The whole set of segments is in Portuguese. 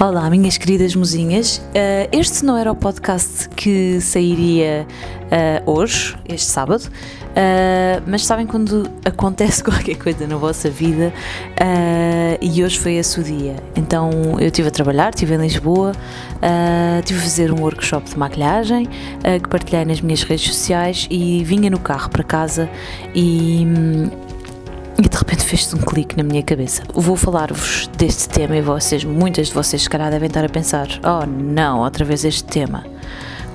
Olá, minhas queridas mozinhas. Uh, este não era o podcast que sairia uh, hoje, este sábado, uh, mas sabem quando acontece qualquer coisa na vossa vida e hoje foi esse o dia. Então eu estive a trabalhar, estive em Lisboa, estive a fazer um workshop de maquilhagem que partilhei nas minhas redes sociais e vinha no carro para casa e. Hum, e de repente fez-se um clique na minha cabeça. Vou falar-vos deste tema e vocês, muitas de vocês, se calhar, devem estar a pensar: oh não, outra vez este tema.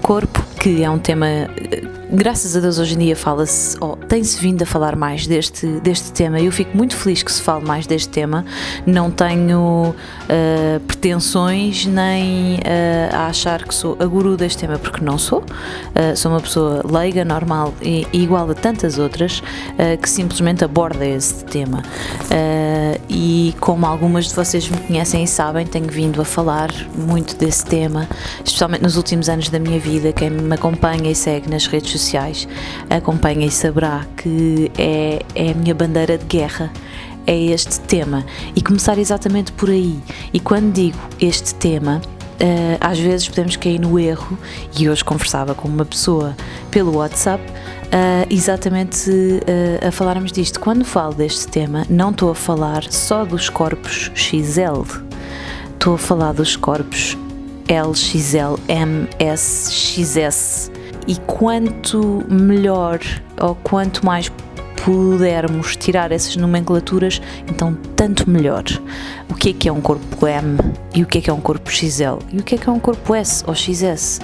Corpo, que é um tema eh, graças a Deus hoje em dia fala-se, oh, tem-se vindo a falar mais deste, deste tema eu fico muito feliz que se fale mais deste tema. Não tenho uh, pretensões nem uh, a achar que sou a guru deste tema, porque não sou. Uh, sou uma pessoa leiga, normal e, e igual a tantas outras que simplesmente aborda este tema. e como algumas de vocês me conhecem e sabem, tenho vindo a falar muito desse tema, especialmente nos últimos anos da minha vida. Quem me acompanha e segue nas redes sociais sociais, acompanha e saberá que é, é a minha bandeira de guerra é este tema e começar exatamente por aí. E quando digo este tema, uh, às vezes podemos cair no erro, e hoje conversava com uma pessoa pelo WhatsApp. Uh, exatamente uh, a falarmos disto. Quando falo deste tema, não estou a falar só dos corpos XL, estou a falar dos corpos LXL, MS, XS, e quanto melhor ou quanto mais pudermos tirar essas nomenclaturas, então tanto melhor. O que é que é um corpo M e o que é que é um corpo XL e o que é que é um corpo S ou XS?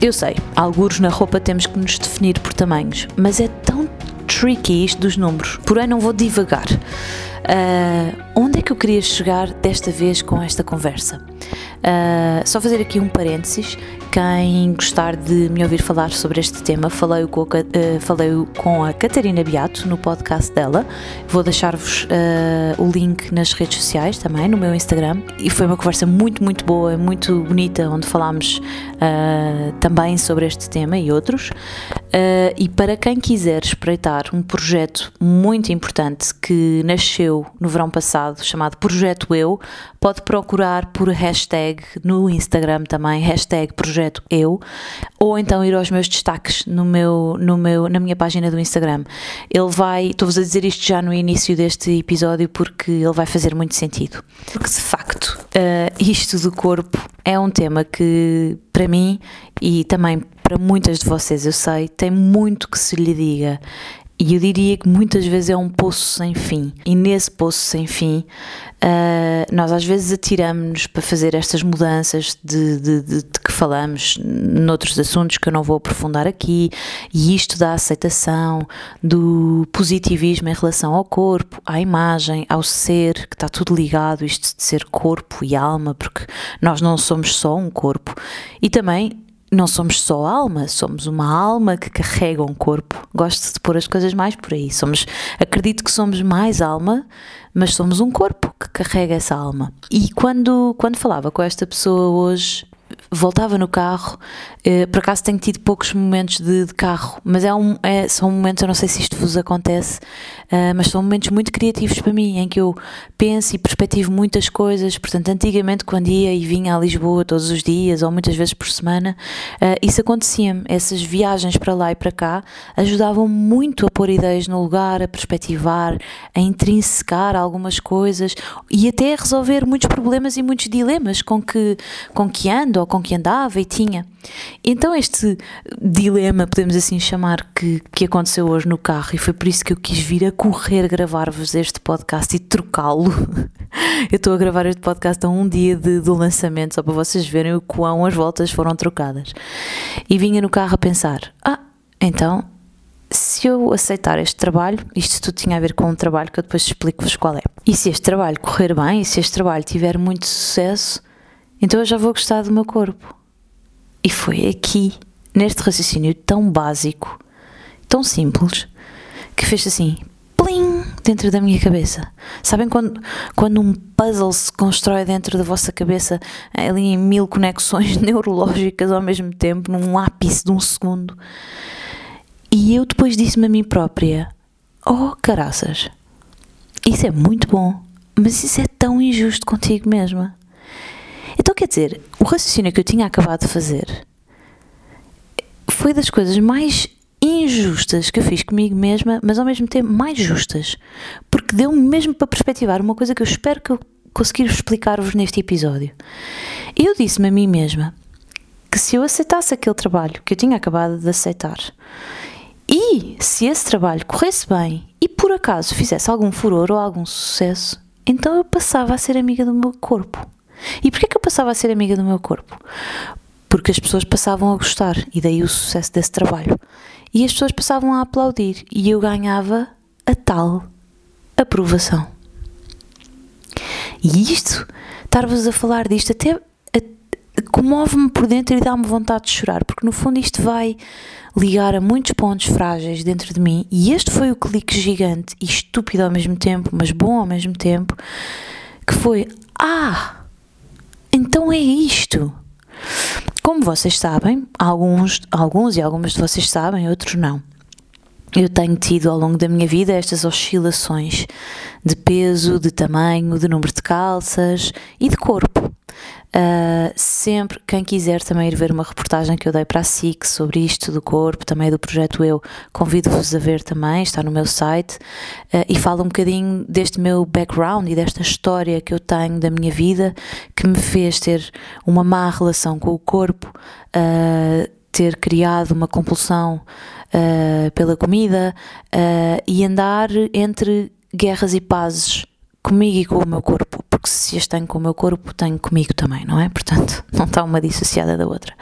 Eu sei, alguns na roupa temos que nos definir por tamanhos, mas é tão tricky isto dos números, porém não vou divagar. Uh, onde é que eu queria chegar desta vez com esta conversa? Uh, só fazer aqui um parênteses. Quem gostar de me ouvir falar sobre este tema, falei com, a, uh, falei com a Catarina Beato no podcast dela. Vou deixar-vos uh, o link nas redes sociais também, no meu Instagram. E foi uma conversa muito, muito boa, muito bonita, onde falámos também sobre este tema e outros. e para quem quiser espreitar um projeto muito importante que nasceu no verão passado, chamado Projeto Eu, pode procurar por hashtag no Instagram também, hashtag Projeto Eu, ou então ir aos meus destaques no meu, no meu, na minha página do Instagram. Ele vai, estou-vos a dizer isto já no início deste episódio porque ele vai fazer muito sentido. Porque de facto, uh, isto do corpo é um tema que para mim e também para muitas de vocês, eu sei, tem muito que se lhe diga. E eu diria que muitas vezes é um poço sem fim. E nesse poço sem fim, uh, nós às vezes atiramos-nos para fazer estas mudanças de, de, de, de, que falamos noutros assuntos que eu não vou aprofundar aqui. E isto da aceitação, do positivismo em relação ao corpo, à imagem, ao ser, que está tudo ligado, isto de ser corpo e alma, porque nós não somos só um corpo. E também não somos só alma, somos uma alma que carrega um corpo. Gosto de pôr as coisas mais por aí. Somos, acredito que somos mais alma, mas somos um corpo que carrega essa alma. E quando, quando falava com esta pessoa hoje, voltava no carro, eh, por acaso tenho tido poucos momentos de, de carro, mas é um, é, são momentos, eu não sei se isto vos acontece, uh, mas são momentos muito criativos para mim, em que eu penso e perspectivo muitas coisas. Portanto, antigamente, quando ia e vinha a Lisboa todos os dias ou muitas vezes por semana, uh, isso acontecia-me. Essas viagens para lá e para cá ajudavam muito a pôr ideias no lugar, a perspectivar, a intrinsecar algumas coisas e até a resolver muitos problemas e muitos dilemas com que, com que ando ou com que andava e tinha. Então, este dilema, podemos assim chamar, que, que aconteceu hoje no carro, e foi por isso que eu quis vir a correr gravar-vos este podcast e trocá-lo. eu estou a gravar este podcast a um dia de, do lançamento, só para vocês verem o quão as voltas foram trocadas. E vinha no carro a pensar: ah, então se eu aceitar este trabalho, isto tudo tinha a ver com um trabalho que eu depois explico-vos qual é. E se este trabalho correr bem, e se este trabalho tiver muito sucesso, então eu já vou gostar do meu corpo. E foi aqui, neste raciocínio tão básico, tão simples, que fez assim, plim, dentro da minha cabeça. Sabem quando, quando um puzzle se constrói dentro da vossa cabeça, ali em mil conexões neurológicas ao mesmo tempo, num ápice de um segundo? E eu depois disse-me a mim própria: Oh, caraças, isso é muito bom, mas isso é tão injusto contigo mesma. Então, quer dizer, o raciocínio que eu tinha acabado de fazer foi das coisas mais injustas que eu fiz comigo mesma, mas ao mesmo tempo mais justas, porque deu-me mesmo para perspectivar uma coisa que eu espero que eu conseguir explicar-vos neste episódio. Eu disse-me a mim mesma que se eu aceitasse aquele trabalho que eu tinha acabado de aceitar e se esse trabalho corresse bem e por acaso fizesse algum furor ou algum sucesso, então eu passava a ser amiga do meu corpo. E porquê que eu passava a ser amiga do meu corpo? Porque as pessoas passavam a gostar e daí o sucesso desse trabalho. E as pessoas passavam a aplaudir e eu ganhava a tal aprovação. E isto, estar-vos a falar disto, até comove-me por dentro e dá-me vontade de chorar, porque no fundo isto vai ligar a muitos pontos frágeis dentro de mim e este foi o clique gigante e estúpido ao mesmo tempo, mas bom ao mesmo tempo, que foi: Ah, então é isto. Como vocês sabem, alguns, alguns e algumas de vocês sabem, outros não. Eu tenho tido ao longo da minha vida estas oscilações de peso, de tamanho, de número de calças e de corpo. Uh, sempre, quem quiser também ir ver uma reportagem que eu dei para a SIC sobre isto do corpo, também do projeto Eu, convido-vos a ver também, está no meu site, uh, e fala um bocadinho deste meu background e desta história que eu tenho da minha vida que me fez ter uma má relação com o corpo, uh, ter criado uma compulsão pela comida e andar entre guerras e pazes comigo e com o meu corpo, porque se as tenho com o meu corpo, tenho comigo também, não é? Portanto, não está uma dissociada da outra.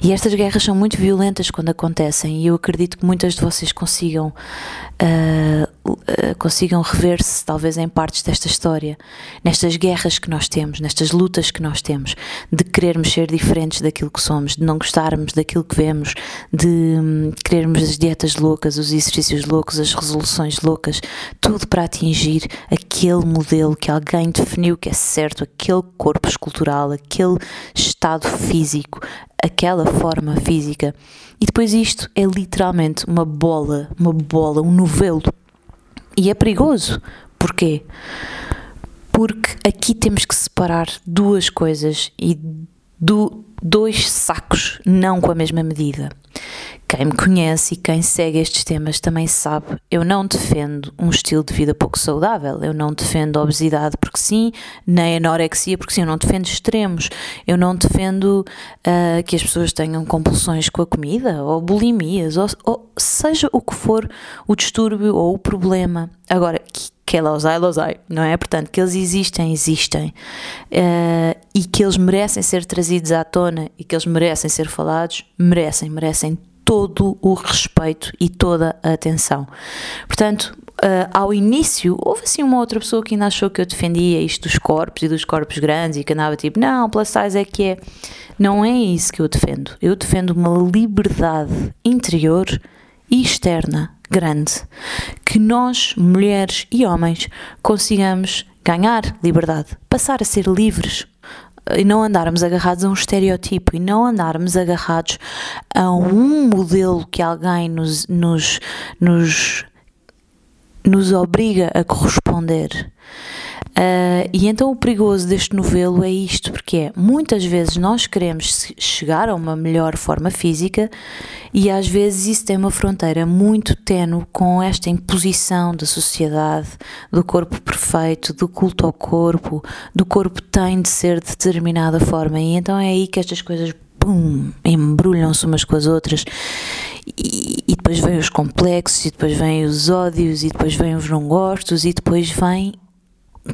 E estas guerras são muito violentas quando acontecem, e eu acredito que muitas de vocês consigam, uh, uh, consigam rever-se, talvez, em partes desta história, nestas guerras que nós temos, nestas lutas que nós temos, de querermos ser diferentes daquilo que somos, de não gostarmos daquilo que vemos, de um, querermos as dietas loucas, os exercícios loucos, as resoluções loucas, tudo para atingir aquele modelo que alguém definiu que é certo, aquele corpo escultural, aquele estado físico, aquela forma física. E depois isto é literalmente uma bola, uma bola, um novelo. E é perigoso. Porquê? Porque aqui temos que separar duas coisas e do, dois sacos, não com a mesma medida. Quem me conhece e quem segue estes temas também sabe, eu não defendo um estilo de vida pouco saudável, eu não defendo obesidade porque sim, nem anorexia porque sim, eu não defendo extremos, eu não defendo uh, que as pessoas tenham compulsões com a comida, ou bulimias, ou, ou seja o que for o distúrbio ou o problema. Agora, que, que é losai, losai, não é? Portanto, que eles existem, existem. Uh, e que eles merecem ser trazidos à tona e que eles merecem ser falados, merecem, merecem todo o respeito e toda a atenção. Portanto, uh, ao início, houve assim uma outra pessoa que ainda achou que eu defendia isto dos corpos e dos corpos grandes e que andava tipo, não, plus size é que é. Não é isso que eu defendo. Eu defendo uma liberdade interior e externa grande. Que nós, mulheres e homens, consigamos ganhar liberdade, passar a ser livres, e não andarmos agarrados a um estereotipo e não andarmos agarrados a um modelo que alguém nos, nos, nos, nos obriga a corresponder. Uh, e então o perigoso deste novelo é isto, porque é muitas vezes nós queremos chegar a uma melhor forma física e às vezes isso tem uma fronteira muito tenue com esta imposição da sociedade, do corpo perfeito, do culto ao corpo, do corpo tem de ser de determinada forma. E então é aí que estas coisas embrulham-se umas com as outras. E, e, depois vêm os complexos, e depois vêm os ódios, e depois vêm os não gostos, e depois vem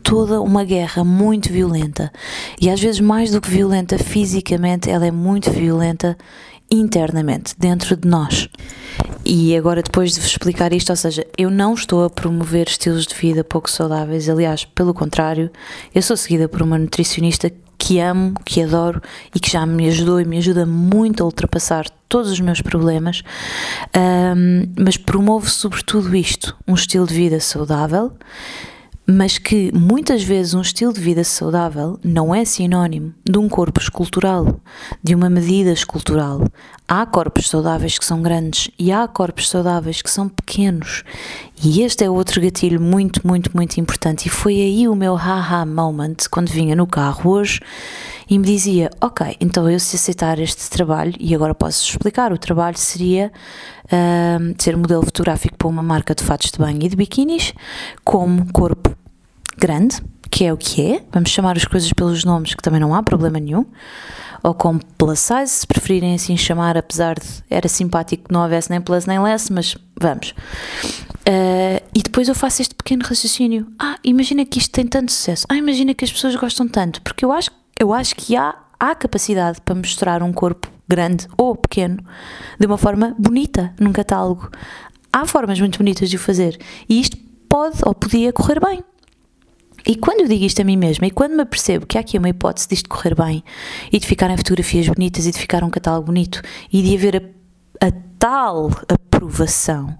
toda uma guerra muito violenta. E às vezes mais do que violenta fisicamente, ela é muito violenta internamente, dentro de nós. E agora, depois de vos explicar isto, ou seja, eu não estou a promover estilos de vida pouco saudáveis, aliás, pelo contrário, eu sou seguida por uma nutricionista que amo, que adoro e que já me ajudou e me ajuda muito a ultrapassar todos os meus problemas, um, mas promovo sobretudo isto: um estilo de vida saudável mas que muitas vezes um estilo de vida saudável não é sinónimo de um corpo escultural, de uma medida escultural. Há corpos saudáveis que são grandes e há corpos saudáveis que são pequenos. E este é outro gatilho muito, muito, muito importante. E foi aí o meu haha moment quando vinha no carro hoje e me dizia: Ok, então eu se aceitar este trabalho, e agora posso explicar, o trabalho seria uh, ser modelo fotográfico para uma marca de fatos de banho e de biquínis, como corpo grande, que é o que é, vamos chamar as coisas pelos nomes, que também não há problema nenhum, ou como plus size, se preferirem assim chamar, apesar de era simpático que não houvesse nem plus nem less, mas vamos. Uh, e depois eu faço este pequeno raciocínio. Ah, imagina que isto tem tanto sucesso. Ah, imagina que as pessoas gostam tanto. Porque eu acho, eu acho que há, há capacidade para mostrar um corpo grande ou pequeno de uma forma bonita num catálogo. Há formas muito bonitas de o fazer. E isto pode ou podia correr bem. E quando eu digo isto a mim mesma e quando me apercebo que há aqui uma hipótese disto correr bem e de ficarem fotografias bonitas e de ficar um catálogo bonito e de haver a, a tal aprovação,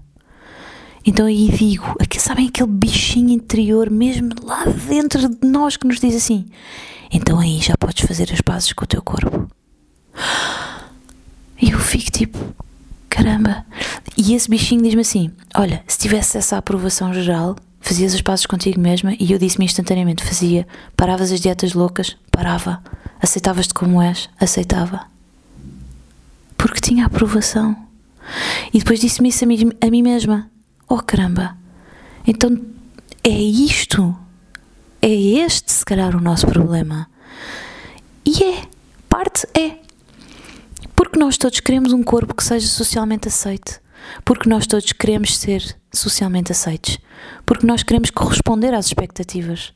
então aí digo, aqui, sabem aquele bichinho interior mesmo lá dentro de nós que nos diz assim: então aí já podes fazer as pazes com o teu corpo. E eu fico tipo, caramba. E esse bichinho diz-me assim: olha, se tivesse essa aprovação geral, Fazias as pazes contigo mesma e eu disse-me instantaneamente: fazia. Paravas as dietas loucas? Parava. Aceitavas-te como és? Aceitava. Porque tinha aprovação. E depois disse-me isso a mim, a mim mesma: oh caramba, então é isto. É este, se calhar, o nosso problema. E é. Parte é. Porque nós todos queremos um corpo que seja socialmente aceite. Porque nós todos queremos ser socialmente aceites. Porque nós queremos corresponder às expectativas.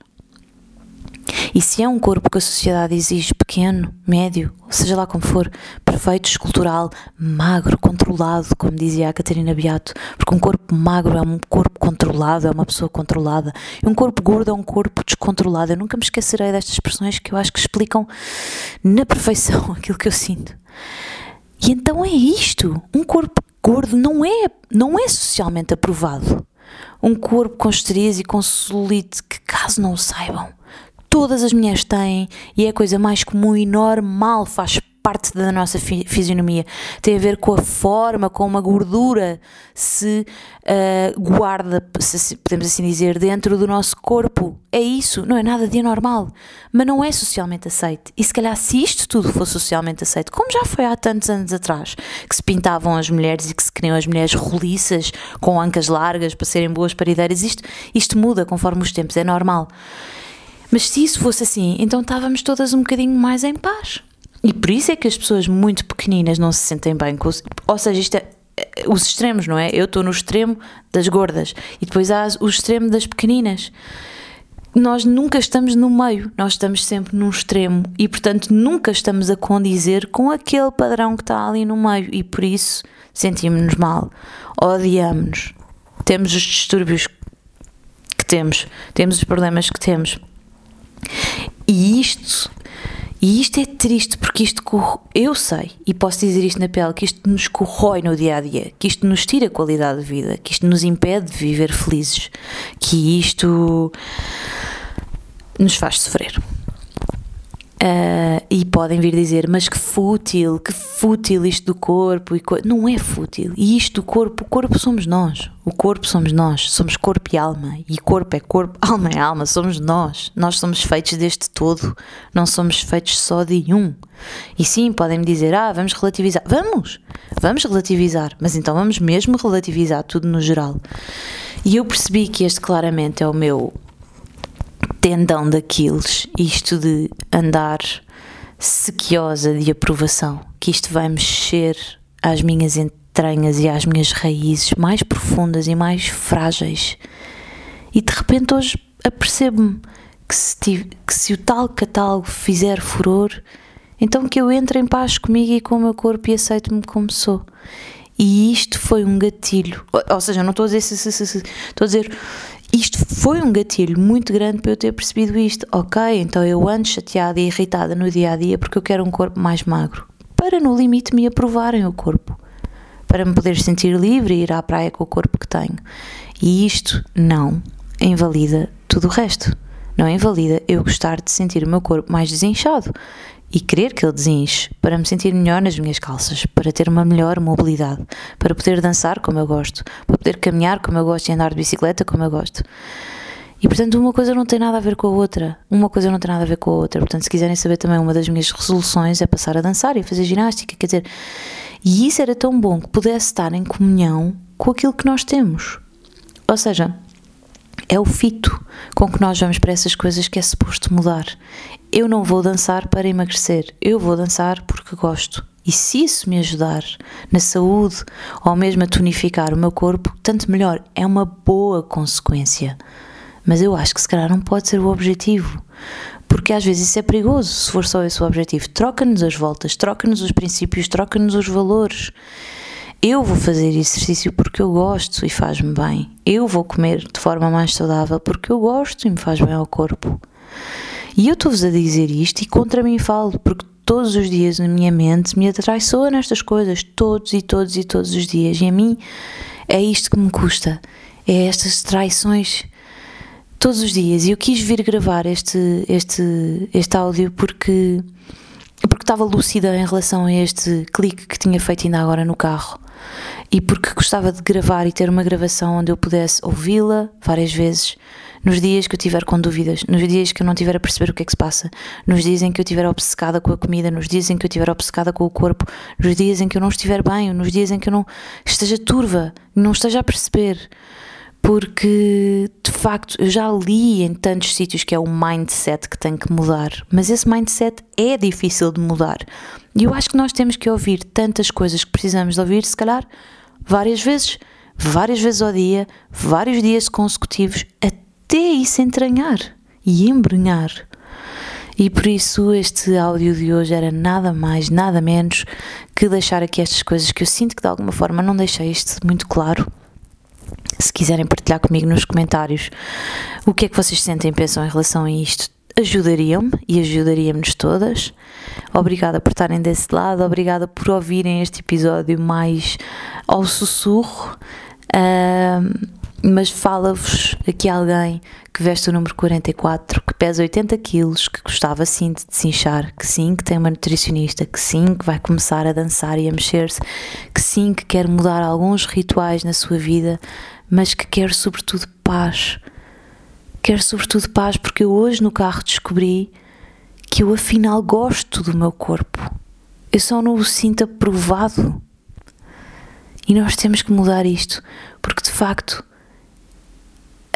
E se é um corpo que a sociedade exige pequeno, médio, seja lá como for, perfeito, escultural, magro, controlado, como dizia a Catarina Beato, porque um corpo magro é um corpo controlado, é uma pessoa controlada, e um corpo gordo é um corpo descontrolado. Eu nunca me esquecerei destas expressões que eu acho que explicam na perfeição aquilo que eu sinto. E então é isto: um corpo gordo não é, não é socialmente aprovado. Um corpo com estrias e com celulite que, caso não saibam, todas as mulheres têm e é a coisa mais comum e normal, faz parte da nossa fisionomia. Tem a ver com a forma, com uma gordura se uh, guarda, se podemos assim dizer, dentro do nosso corpo. É isso, não é nada de anormal, mas não é socialmente aceito. E se calhar, se isto tudo fosse socialmente aceito, como já foi há tantos anos atrás, que se pintavam as mulheres e que se criam as mulheres roliças, com ancas largas para serem boas parideiras, isto, isto muda conforme os tempos, é normal. Mas se isso fosse assim, então estávamos todas um bocadinho mais em paz. E por isso é que as pessoas muito pequeninas não se sentem bem com Ou seja, isto é, é os extremos, não é? Eu estou no extremo das gordas e depois há o extremo das pequeninas. Nós nunca estamos no meio, nós estamos sempre num extremo e, portanto, nunca estamos a condizer com aquele padrão que está ali no meio e por isso sentimos-nos mal, odiamos-nos, temos os distúrbios que temos, temos os problemas que temos. E isto e isto é triste porque isto eu sei e posso dizer isto na pele que isto nos corrói no dia a dia, que isto nos tira qualidade de vida, que isto nos impede de viver felizes, que isto nos faz sofrer. Uh, e podem vir dizer, mas que fútil, que fútil isto do corpo. E co não é fútil. E isto do corpo, o corpo somos nós. O corpo somos nós. Somos corpo e alma. E corpo é corpo, alma é alma. Somos nós. Nós somos feitos deste todo. Não somos feitos só de um. E sim, podem-me dizer, ah, vamos relativizar. Vamos! Vamos relativizar. Mas então vamos mesmo relativizar tudo no geral. E eu percebi que este claramente é o meu tendão daqueles, isto de andar sequiosa de aprovação, que isto vai mexer às minhas entranhas e às minhas raízes mais profundas e mais frágeis. E de repente hoje apercebo-me que se, que se o tal catálogo fizer furor, então que eu entre em paz comigo e com o meu corpo e aceito-me como sou. E isto foi um gatilho. Ou, seja, não estou a dizer, estou a dizer, isto foi um gatilho muito grande para eu ter percebido isto. Ok, então eu ando chateada e irritada no dia a dia porque eu quero um corpo mais magro. Para no limite me aprovarem o corpo. Para me poder sentir livre e ir à praia com o corpo que tenho. E isto não invalida tudo o resto. Não invalida eu gostar de sentir o meu corpo mais desinchado. E querer que ele desinche para me sentir melhor nas minhas calças, para ter uma melhor mobilidade, para poder dançar como eu gosto, para poder caminhar como eu gosto e andar de bicicleta como eu gosto. E portanto, uma coisa não tem nada a ver com a outra. Uma coisa não tem nada a ver com a outra. Portanto, se quiserem saber também, uma das minhas resoluções é passar a dançar e fazer ginástica. Quer dizer, e isso era tão bom que pudesse estar em comunhão com aquilo que nós temos. Ou seja, é o fito com que nós vamos para essas coisas que é suposto mudar. Eu não vou dançar para emagrecer, eu vou dançar porque gosto. E se isso me ajudar na saúde ou mesmo a tonificar o meu corpo, tanto melhor, é uma boa consequência. Mas eu acho que se calhar não pode ser o objetivo, porque às vezes isso é perigoso se for só esse o objetivo. Troca-nos as voltas, troca-nos os princípios, troca-nos os valores. Eu vou fazer exercício porque eu gosto e faz-me bem. Eu vou comer de forma mais saudável porque eu gosto e me faz bem ao corpo. E eu estou-vos a dizer isto e contra mim falo, porque todos os dias na minha mente me atraiçoa nestas coisas, todos e todos e todos os dias. E a mim é isto que me custa, é estas traições todos os dias. E eu quis vir gravar este, este, este áudio porque, porque estava lúcida em relação a este clique que tinha feito ainda agora no carro e porque gostava de gravar e ter uma gravação onde eu pudesse ouvi-la várias vezes nos dias que eu tiver com dúvidas, nos dias que eu não tiver a perceber o que é que se passa, nos dias em que eu estiver obcecada com a comida, nos dias em que eu estiver obcecada com o corpo, nos dias em que eu não estiver bem, nos dias em que eu não esteja turva, não esteja a perceber. Porque de facto eu já li em tantos sítios que é o mindset que tem que mudar, mas esse mindset é difícil de mudar. E eu acho que nós temos que ouvir tantas coisas que precisamos de ouvir, se calhar várias vezes, várias vezes ao dia, vários dias consecutivos, até isso entranhar e embrenhar. E por isso este áudio de hoje era nada mais, nada menos que deixar aqui estas coisas que eu sinto que de alguma forma não deixei isto muito claro. Se quiserem partilhar comigo nos comentários o que é que vocês sentem e pensam em relação a isto, ajudariam-me e ajudaríamos todas. Obrigada por estarem desse lado, obrigada por ouvirem este episódio mais ao sussurro. Mas fala-vos aqui alguém que veste o número 44, que pesa 80 quilos, que gostava sim de desinchar, que sim que tem uma nutricionista, que sim que vai começar a dançar e a mexer-se, que sim que quer mudar alguns rituais na sua vida, mas que quer sobretudo paz Quero sobretudo paz porque eu hoje no carro descobri que eu afinal gosto do meu corpo. Eu só não o sinto aprovado. E nós temos que mudar isto, porque de facto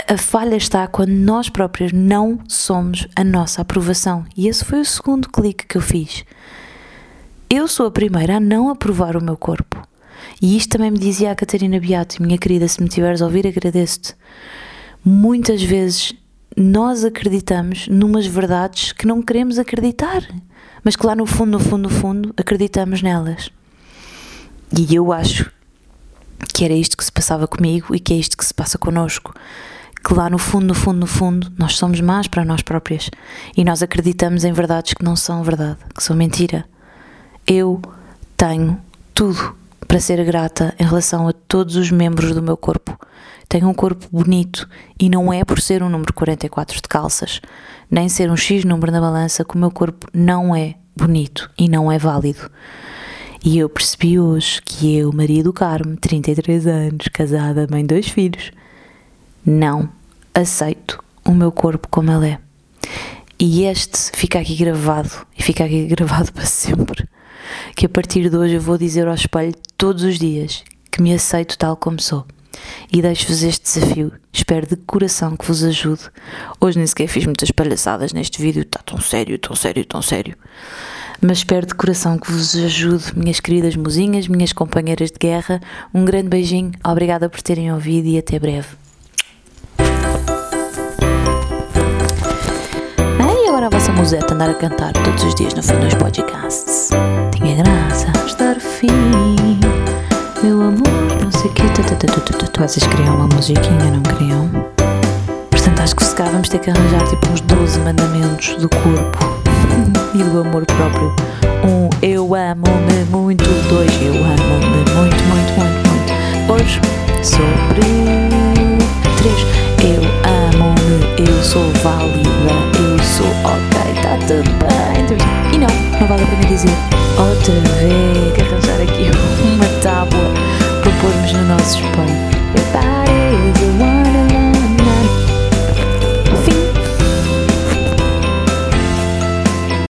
a falha está quando nós próprios não somos a nossa aprovação. E esse foi o segundo clique que eu fiz. Eu sou a primeira a não aprovar o meu corpo. E isto também me dizia a Catarina Beato, minha querida, se me tiveres a ouvir, agradeço-te muitas vezes nós acreditamos numas verdades que não queremos acreditar, mas que lá no fundo, no fundo, no fundo, acreditamos nelas. E eu acho que era isto que se passava comigo e que é isto que se passa connosco. Que lá no fundo, no fundo, no fundo, nós somos más para nós próprias e nós acreditamos em verdades que não são verdade, que são mentira. Eu tenho tudo para ser grata em relação a todos os membros do meu corpo. Tenho um corpo bonito e não é por ser um número 44 de calças, nem ser um X número na balança que o meu corpo não é bonito e não é válido. E eu percebi hoje que eu, Maria do Carmo, 33 anos, casada, mãe de dois filhos, não aceito o meu corpo como ele é. E este fica aqui gravado e fica aqui gravado para sempre que a partir de hoje eu vou dizer ao espelho todos os dias que me aceito tal como sou. E deixo-vos este desafio. Espero de coração que vos ajude. Hoje nem sequer fiz muitas palhaçadas neste vídeo, está tão sério, tão sério, tão sério. Mas espero de coração que vos ajude, minhas queridas mozinhas, minhas companheiras de guerra. Um grande beijinho, obrigada por terem ouvido e até breve. E agora a vossa museta andar a cantar todos os dias no fim dos podcasts tinha graça estar fim. Meu amor, não sei o quê. Vocês queriam uma musiquinha, não queriam? Portanto, acho que se calhar vamos ter que arranjar tipo uns 12 mandamentos do corpo e do amor próprio. Um, eu amo-me muito. Dois, eu amo-me muito, muito, muito, muito. Hoje, sobre. Três, eu sou válida, eu sou ok, tá tudo bem. E não, não vale a pena dizer outra vez. Que arranjar aqui uma tábua para pormos no nosso espelho.